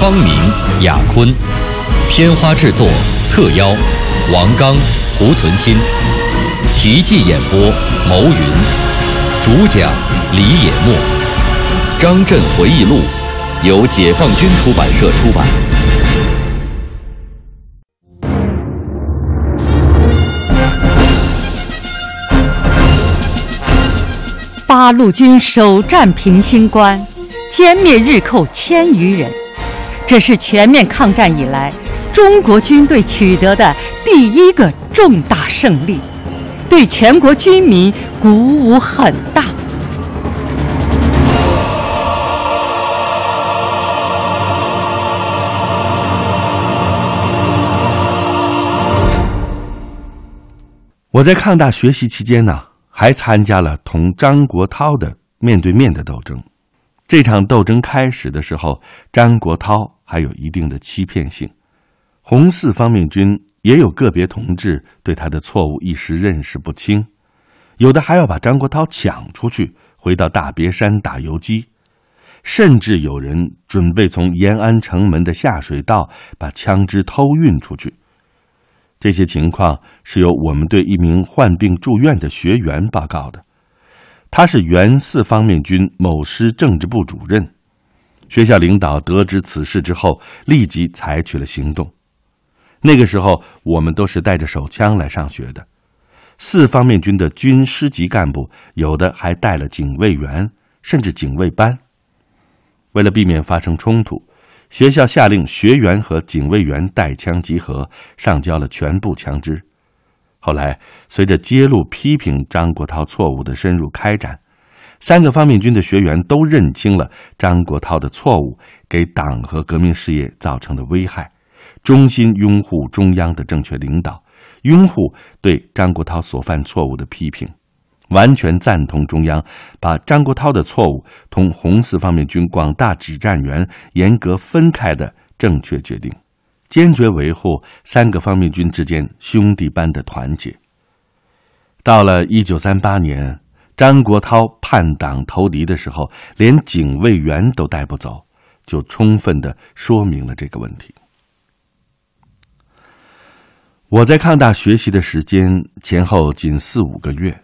方明、雅坤，片花制作特邀王刚、胡存新，题记演播牟云，主讲李野墨，《张震回忆录》由解放军出版社出版。八路军首战平型关，歼灭日寇千余人，这是全面抗战以来中国军队取得的第一个重大胜利，对全国军民鼓舞很大。我在抗大学习期间呢，还参加了同张国焘的面对面的斗争。这场斗争开始的时候，张国焘还有一定的欺骗性，红四方面军也有个别同志对他的错误一时认识不清，有的还要把张国焘抢出去，回到大别山打游击，甚至有人准备从延安城门的下水道把枪支偷运出去。这些情况是由我们对一名患病住院的学员报告的，他是原四方面军某师政治部主任。学校领导得知此事之后，立即采取了行动。那个时候，我们都是带着手枪来上学的。四方面军的军师级干部有的还带了警卫员，甚至警卫班。为了避免发生冲突。学校下令学员和警卫员带枪集合，上交了全部枪支。后来，随着揭露批评张国焘错误的深入开展，三个方面军的学员都认清了张国焘的错误给党和革命事业造成的危害，衷心拥护中央的正确领导，拥护对张国焘所犯错误的批评。完全赞同中央把张国焘的错误同红四方面军广大指战员严格分开的正确决定，坚决维护三个方面军之间兄弟般的团结。到了一九三八年，张国焘叛党投敌的时候，连警卫员都带不走，就充分的说明了这个问题。我在抗大学习的时间前后仅四五个月。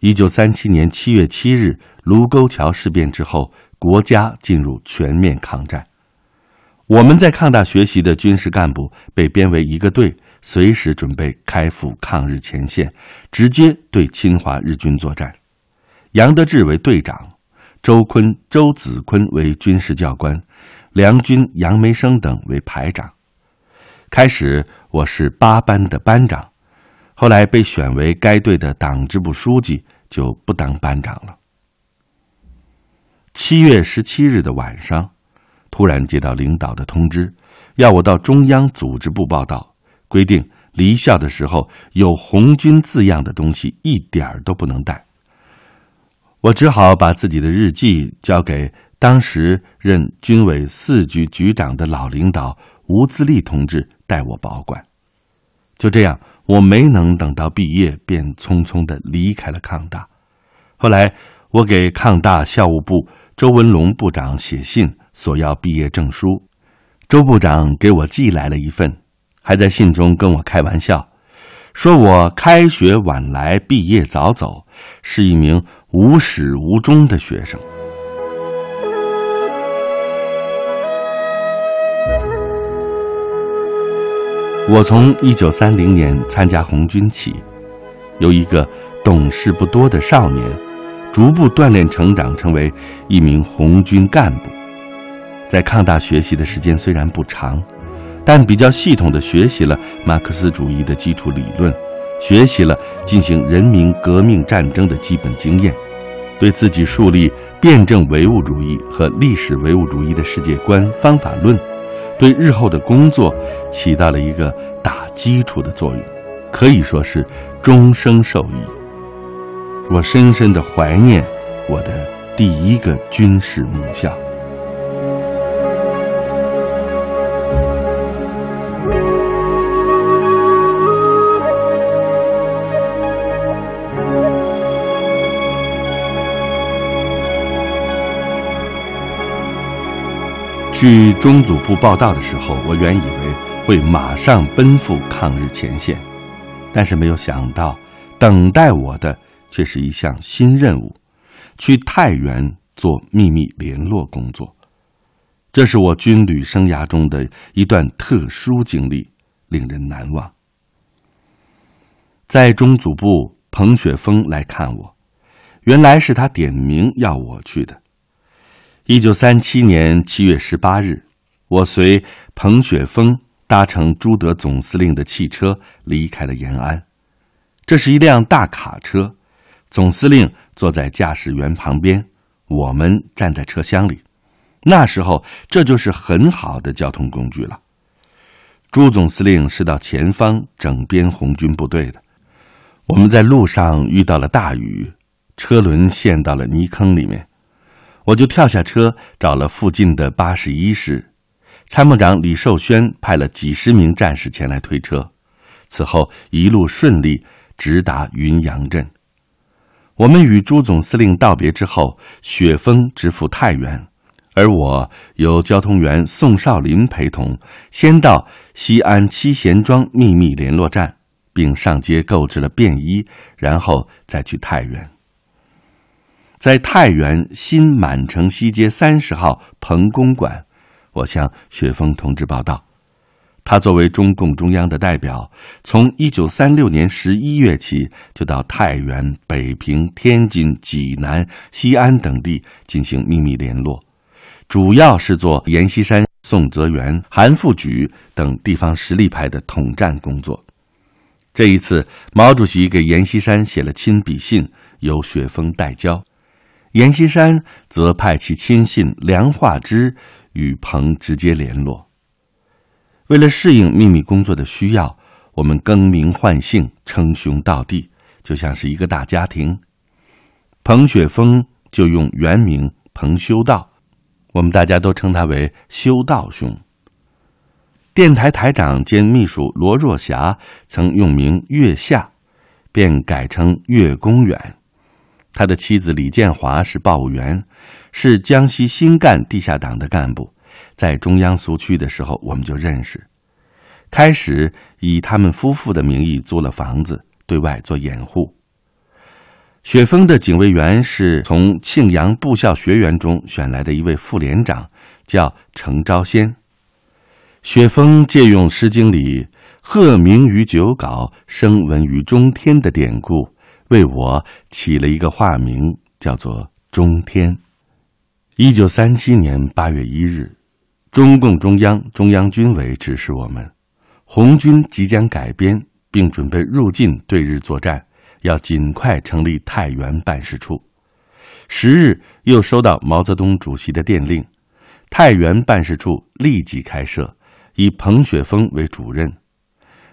一九三七年七月七日卢沟桥事变之后，国家进入全面抗战。我们在抗大学习的军事干部被编为一个队，随时准备开赴抗日前线，直接对侵华日军作战。杨得志为队长，周坤、周子坤为军事教官，梁军、杨梅生等为排长。开始，我是八班的班长，后来被选为该队的党支部书记。就不当班长了。七月十七日的晚上，突然接到领导的通知，要我到中央组织部报道，规定离校的时候有“红军”字样的东西一点儿都不能带。我只好把自己的日记交给当时任军委四局局长的老领导吴自立同志代我保管。就这样。我没能等到毕业，便匆匆的离开了抗大。后来，我给抗大校务部周文龙部长写信索要毕业证书，周部长给我寄来了一份，还在信中跟我开玩笑，说我开学晚来，毕业早走，是一名无始无终的学生。我从一九三零年参加红军起，由一个懂事不多的少年，逐步锻炼成长，成为一名红军干部。在抗大学习的时间虽然不长，但比较系统的学习了马克思主义的基础理论，学习了进行人民革命战争的基本经验，对自己树立辩证唯物主义和历史唯物主义的世界观方法论。对日后的工作起到了一个打基础的作用，可以说是终生受益。我深深的怀念我的第一个军事母校。据中组部报道的时候，我原以为会马上奔赴抗日前线，但是没有想到，等待我的却是一项新任务——去太原做秘密联络工作。这是我军旅生涯中的一段特殊经历，令人难忘。在中组部，彭雪枫来看我，原来是他点名要我去的。一九三七年七月十八日，我随彭雪枫搭乘朱德总司令的汽车离开了延安。这是一辆大卡车，总司令坐在驾驶员旁边，我们站在车厢里。那时候，这就是很好的交通工具了。朱总司令是到前方整编红军部队的。我们在路上遇到了大雨，车轮陷到了泥坑里面。我就跳下车，找了附近的八十一师，参谋长李寿轩派了几十名战士前来推车。此后一路顺利，直达云阳镇。我们与朱总司令道别之后，雪峰直赴太原，而我由交通员宋少林陪同，先到西安七贤庄秘密联络站，并上街购置了便衣，然后再去太原。在太原新满城西街三十号彭公馆，我向雪峰同志报道，他作为中共中央的代表，从一九三六年十一月起就到太原、北平、天津、济南、西安等地进行秘密联络，主要是做阎锡山、宋泽元、韩复榘等地方实力派的统战工作。这一次，毛主席给阎锡山写了亲笔信，由雪峰代交。阎锡山则派其亲信梁化之与彭直接联络。为了适应秘密工作的需要，我们更名换姓，称兄道弟，就像是一个大家庭。彭雪枫就用原名彭修道，我们大家都称他为修道兄。电台台长兼秘书罗若霞曾用名月下，便改称月公远。他的妻子李建华是报务员，是江西新干地下党的干部，在中央苏区的时候我们就认识。开始以他们夫妇的名义租了房子，对外做掩护。雪峰的警卫员是从庆阳部校学员中选来的一位副连长，叫程昭先。雪峰借用《诗经》里“鹤鸣于九皋，声闻于中天”的典故。为我起了一个化名，叫做中天。一九三七年八月一日，中共中央、中央军委指示我们，红军即将改编，并准备入晋对日作战，要尽快成立太原办事处。十日，又收到毛泽东主席的电令，太原办事处立即开设，以彭雪枫为主任。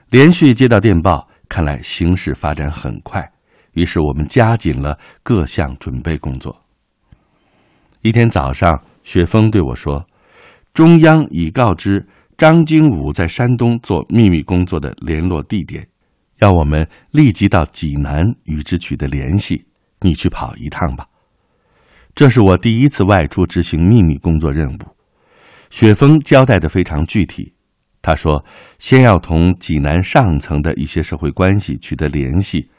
连续接到电报，看来形势发展很快。于是我们加紧了各项准备工作。一天早上，雪峰对我说：“中央已告知张经武在山东做秘密工作的联络地点，要我们立即到济南与之取得联系。你去跑一趟吧。”这是我第一次外出执行秘密工作任务。雪峰交代的非常具体，他说：“先要同济南上层的一些社会关系取得联系。”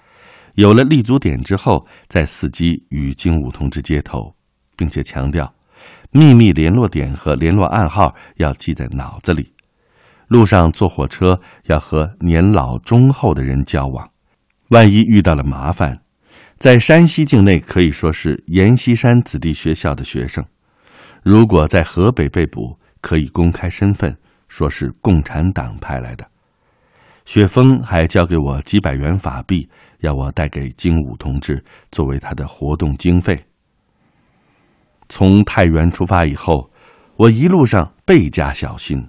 有了立足点之后，再伺机与精武同志接头，并且强调，秘密联络点和联络暗号要记在脑子里。路上坐火车要和年老忠厚的人交往，万一遇到了麻烦，在山西境内可以说是阎锡山子弟学校的学生，如果在河北被捕，可以公开身份，说是共产党派来的。雪峰还交给我几百元法币。要我带给精武同志作为他的活动经费。从太原出发以后，我一路上倍加小心，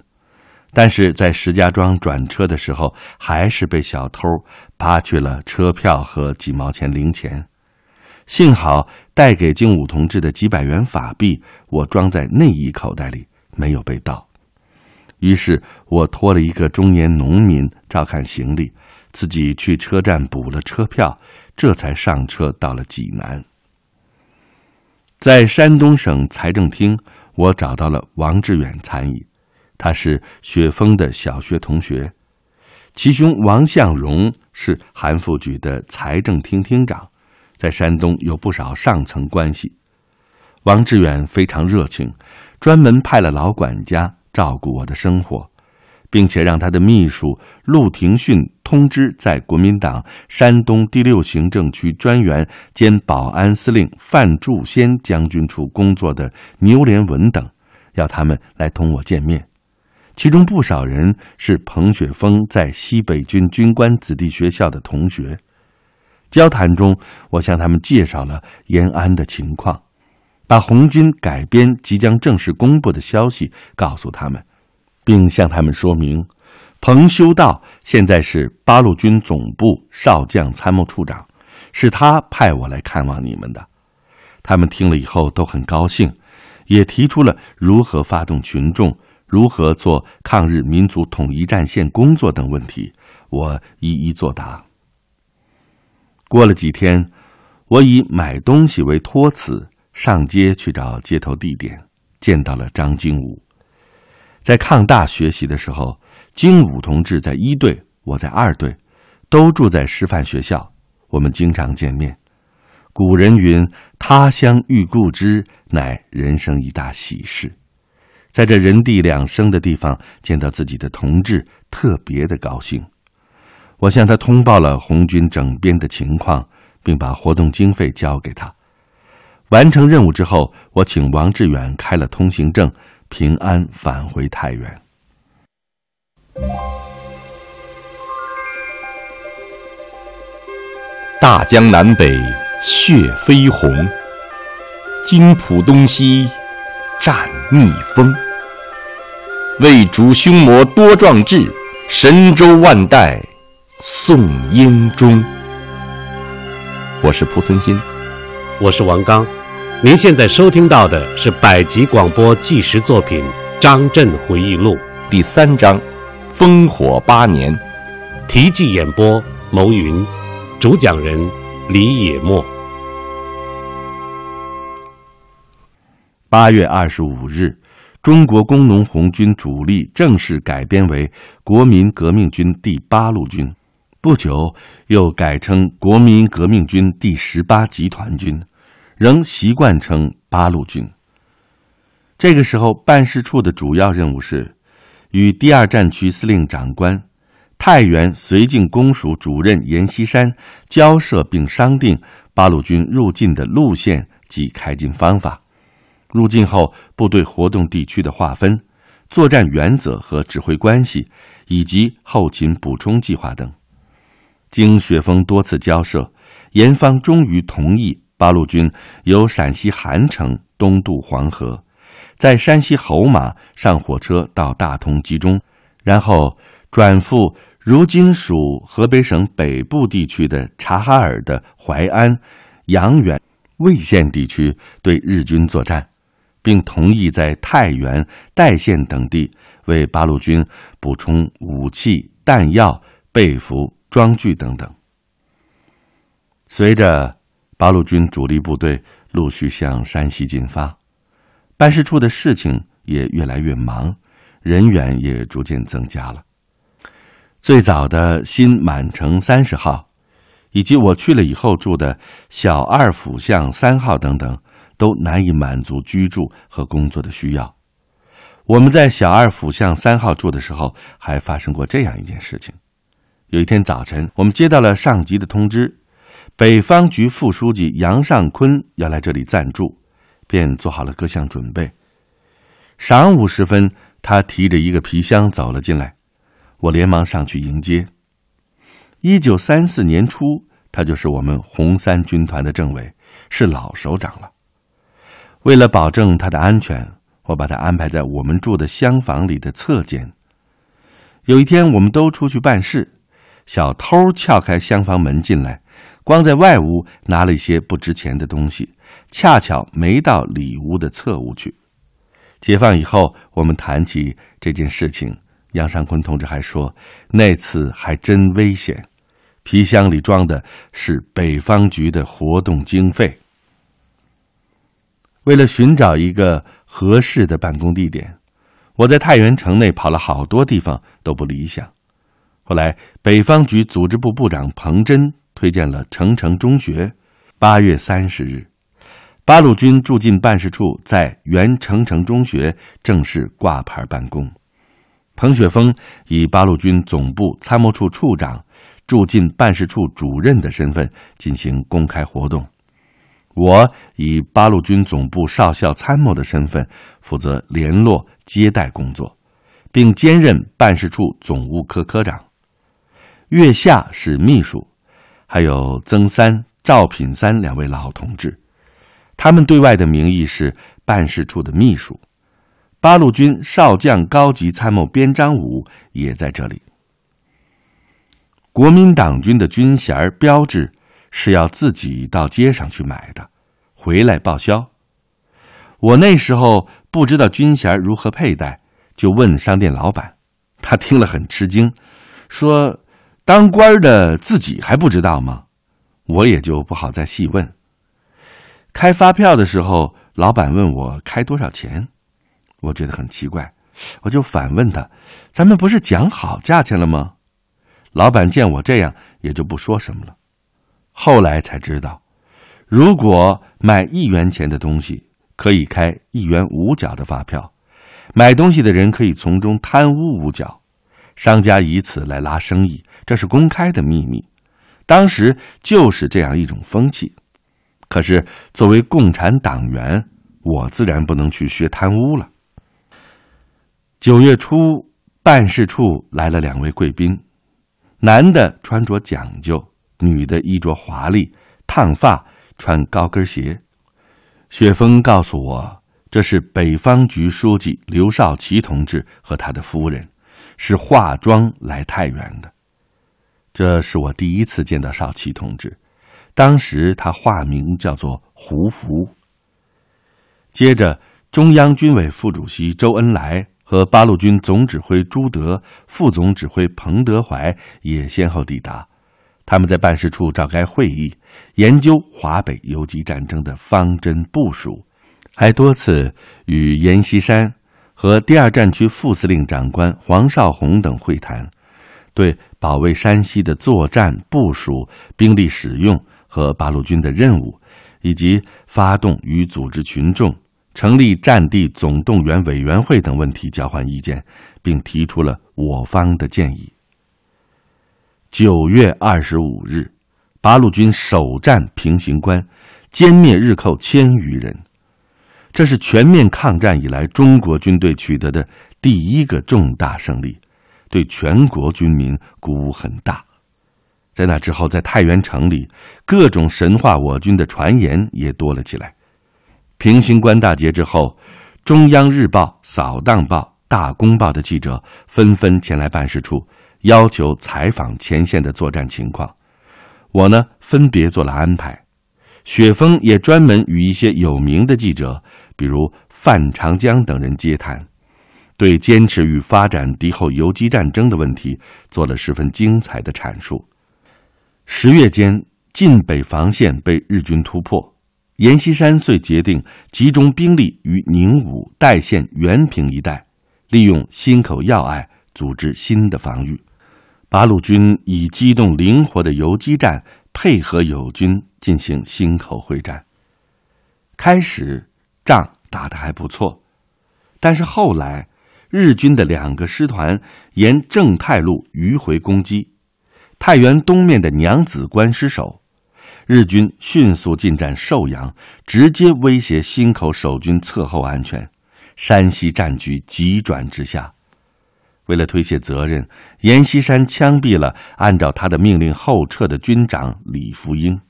但是在石家庄转车的时候，还是被小偷扒去了车票和几毛钱零钱。幸好带给精武同志的几百元法币，我装在内衣口袋里，没有被盗。于是我托了一个中年农民照看行李，自己去车站补了车票，这才上车到了济南。在山东省财政厅，我找到了王志远参议，他是雪峰的小学同学，其兄王向荣是韩复榘的财政厅厅长，在山东有不少上层关系。王志远非常热情，专门派了老管家。照顾我的生活，并且让他的秘书陆廷训通知在国民党山东第六行政区专员兼保安司令范祝先将军处工作的牛连文等，要他们来同我见面。其中不少人是彭雪枫在西北军军官子弟学校的同学。交谈中，我向他们介绍了延安的情况。把红军改编即将正式公布的消息告诉他们，并向他们说明，彭修道现在是八路军总部少将参谋处长，是他派我来看望你们的。他们听了以后都很高兴，也提出了如何发动群众、如何做抗日民族统一战线工作等问题，我一一作答。过了几天，我以买东西为托辞。上街去找接头地点，见到了张经武。在抗大学习的时候，金武同志在一队，我在二队，都住在师范学校，我们经常见面。古人云：“他乡遇故知，乃人生一大喜事。”在这人地两生的地方见到自己的同志，特别的高兴。我向他通报了红军整编的情况，并把活动经费交给他。完成任务之后，我请王志远开了通行证，平安返回太原。大江南北血飞红，金浦东西战逆风。为主凶魔多壮志，神州万代颂英忠。我是蒲存新。我是王刚，您现在收听到的是百集广播纪实作品《张震回忆录》第三章《烽火八年》，题记演播牟云，主讲人李野墨。八月二十五日，中国工农红军主力正式改编为国民革命军第八路军。不久，又改称国民革命军第十八集团军，仍习惯称八路军。这个时候，办事处的主要任务是与第二战区司令长官、太原绥靖公署主任阎锡山交涉，并商定八路军入晋的路线及开进方法，入晋后部队活动地区的划分、作战原则和指挥关系，以及后勤补充计划等。经雪峰多次交涉，严方终于同意八路军由陕西韩城东渡黄河，在山西侯马上火车到大同集中，然后转赴如今属河北省北部地区的察哈尔的淮安、阳原、魏县地区对日军作战，并同意在太原、代县等地为八路军补充武器、弹药、被服。装具等等。随着八路军主力部队陆续向山西进发，办事处的事情也越来越忙，人员也逐渐增加了。最早的新满城三十号，以及我去了以后住的小二府巷三号等等，都难以满足居住和工作的需要。我们在小二府巷三号住的时候，还发生过这样一件事情。有一天早晨，我们接到了上级的通知，北方局副书记杨尚昆要来这里暂住，便做好了各项准备。晌午时分，他提着一个皮箱走了进来，我连忙上去迎接。一九三四年初，他就是我们红三军团的政委，是老首长了。为了保证他的安全，我把他安排在我们住的厢房里的侧间。有一天，我们都出去办事，小偷撬开厢房门进来，光在外屋拿了一些不值钱的东西，恰巧没到里屋的侧屋去。解放以后，我们谈起这件事情，杨尚昆同志还说，那次还真危险，皮箱里装的是北方局的活动经费。为了寻找一个合适的办公地点。我在太原城内跑了好多地方都不理想，后来北方局组织部部长彭真推荐了成城中学。八月三十日，八路军驻进办事处在原成城中学正式挂牌办公。彭雪枫以八路军总部参谋处处长、驻进办事处主任的身份进行公开活动。我以八路军总部少校参谋的身份负责联络。接待工作，并兼任办事处总务科科长。月下是秘书，还有曾三、赵品三两位老同志，他们对外的名义是办事处的秘书。八路军少将高级参谋边章武也在这里。国民党军的军衔标志是要自己到街上去买的，回来报销。我那时候。不知道军衔如何佩戴，就问商店老板。他听了很吃惊，说：“当官的自己还不知道吗？”我也就不好再细问。开发票的时候，老板问我开多少钱，我觉得很奇怪，我就反问他：“咱们不是讲好价钱了吗？”老板见我这样，也就不说什么了。后来才知道，如果买一元钱的东西。可以开一元五角的发票，买东西的人可以从中贪污五角，商家以此来拉生意，这是公开的秘密。当时就是这样一种风气。可是作为共产党员，我自然不能去学贪污了。九月初，办事处来了两位贵宾，男的穿着讲究，女的衣着华丽，烫发，穿高跟鞋。雪峰告诉我，这是北方局书记刘少奇同志和他的夫人，是化妆来太原的。这是我第一次见到少奇同志，当时他化名叫做胡福。接着，中央军委副主席周恩来和八路军总指挥朱德、副总指挥彭德怀也先后抵达。他们在办事处召开会议，研究华北游击战争的方针部署，还多次与阎锡山和第二战区副司令长官黄绍竑等会谈，对保卫山西的作战部署、兵力使用和八路军的任务，以及发动与组织群众、成立战地总动员委员会等问题交换意见，并提出了我方的建议。九月二十五日，八路军首战平型关，歼灭日寇千余人。这是全面抗战以来中国军队取得的第一个重大胜利，对全国军民鼓舞很大。在那之后，在太原城里，各种神话我军的传言也多了起来。平型关大捷之后，中央日报、扫荡报、大公报的记者纷纷前来办事处。要求采访前线的作战情况，我呢分别做了安排。雪峰也专门与一些有名的记者，比如范长江等人接谈，对坚持与发展敌后游击战争的问题做了十分精彩的阐述。十月间，晋北防线被日军突破，阎锡山遂决定集中兵力于宁武、代县、原平一带，利用心口要隘组织新的防御。八路军以机动灵活的游击战配合友军进行心口会战。开始仗打得还不错，但是后来日军的两个师团沿正太路迂回攻击，太原东面的娘子关失守，日军迅速进占寿阳，直接威胁心口守军侧后安全，山西战局急转直下。为了推卸责任，阎锡山枪毙了按照他的命令后撤的军长李福英。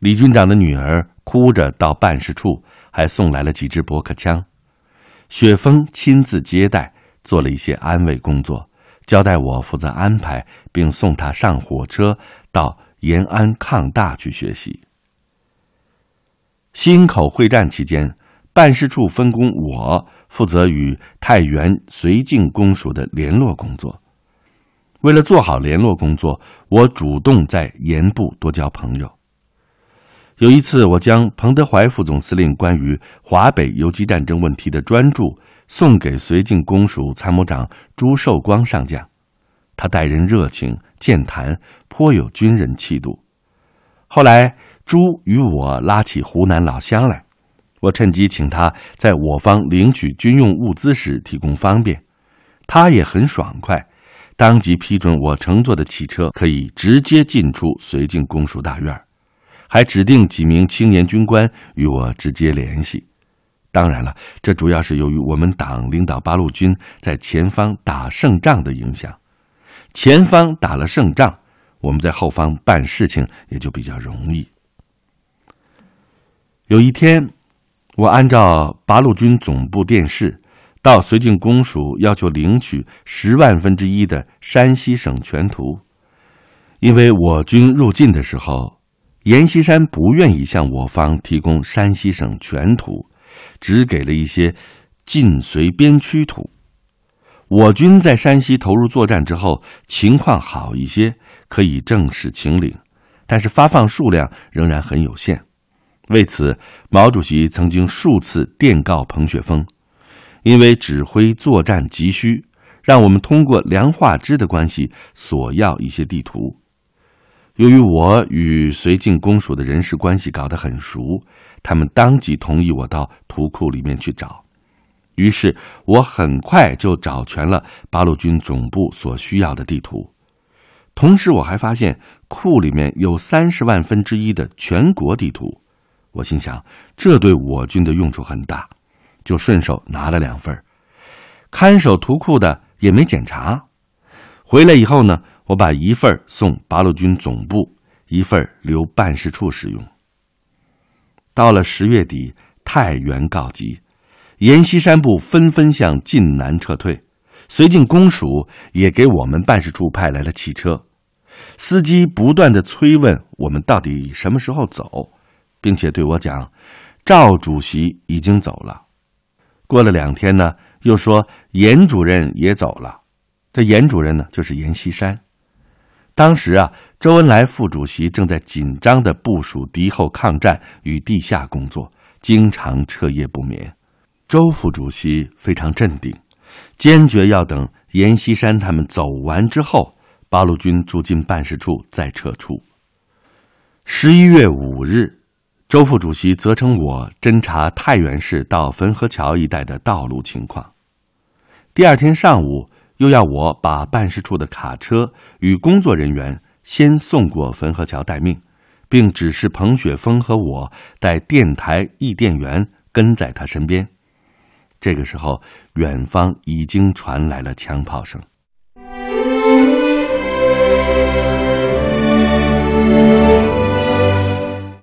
李军长的女儿哭着到办事处，还送来了几支驳壳枪。雪峰亲自接待，做了一些安慰工作，交代我负责安排，并送他上火车到延安抗大去学习。忻口会战期间，办事处分工我负责与太原绥靖公署的联络工作。为了做好联络工作，我主动在盐部多交朋友。有一次，我将彭德怀副总司令关于华北游击战争问题的专著送给绥靖公署参谋长朱寿光上将，他待人热情健谈，颇有军人气度。后来，朱与我拉起湖南老乡来，我趁机请他在我方领取军用物资时提供方便，他也很爽快，当即批准我乘坐的汽车可以直接进出绥靖公署大院，还指定几名青年军官与我直接联系。当然了，这主要是由于我们党领导八路军在前方打胜仗的影响，前方打了胜仗。我们在后方办事情也就比较容易。有一天，我按照八路军总部电示，到绥靖公署要求领取十万分之一的山西省全图，因为我军入晋的时候，阎锡山不愿意向我方提供山西省全图，只给了一些晋绥边区图。我军在山西投入作战之后，情况好一些，可以正式请领，但是发放数量仍然很有限。为此，毛主席曾经数次电告彭雪枫，因为指挥作战急需，让我们通过梁化之的关系索要一些地图。由于我与绥靖公署的人事关系搞得很熟，他们当即同意我到图库里面去找。于是我很快就找全了八路军总部所需要的地图，同时我还发现库里面有三十万分之一的全国地图。我心想，这对我军的用处很大，就顺手拿了两份。看守图库的也没检查。回来以后呢，我把一份送八路军总部，一份留办事处使用。到了十月底，太原告急。阎锡山部纷纷向晋南撤退，绥靖公署也给我们办事处派来了汽车，司机不断的催问我们到底什么时候走，并且对我讲，赵主席已经走了。过了两天呢，又说阎主任也走了。这阎主任呢，就是阎锡山。当时啊，周恩来副主席正在紧张的部署敌后抗战与地下工作，经常彻夜不眠。周副主席非常镇定，坚决要等阎锡山他们走完之后，八路军驻进办事处再撤出。十一月五日，周副主席责成我侦查太原市到汾河桥一带的道路情况。第二天上午，又要我把办事处的卡车与工作人员先送过汾河桥待命，并指示彭雪枫和我带电台译电员跟在他身边。这个时候，远方已经传来了枪炮声。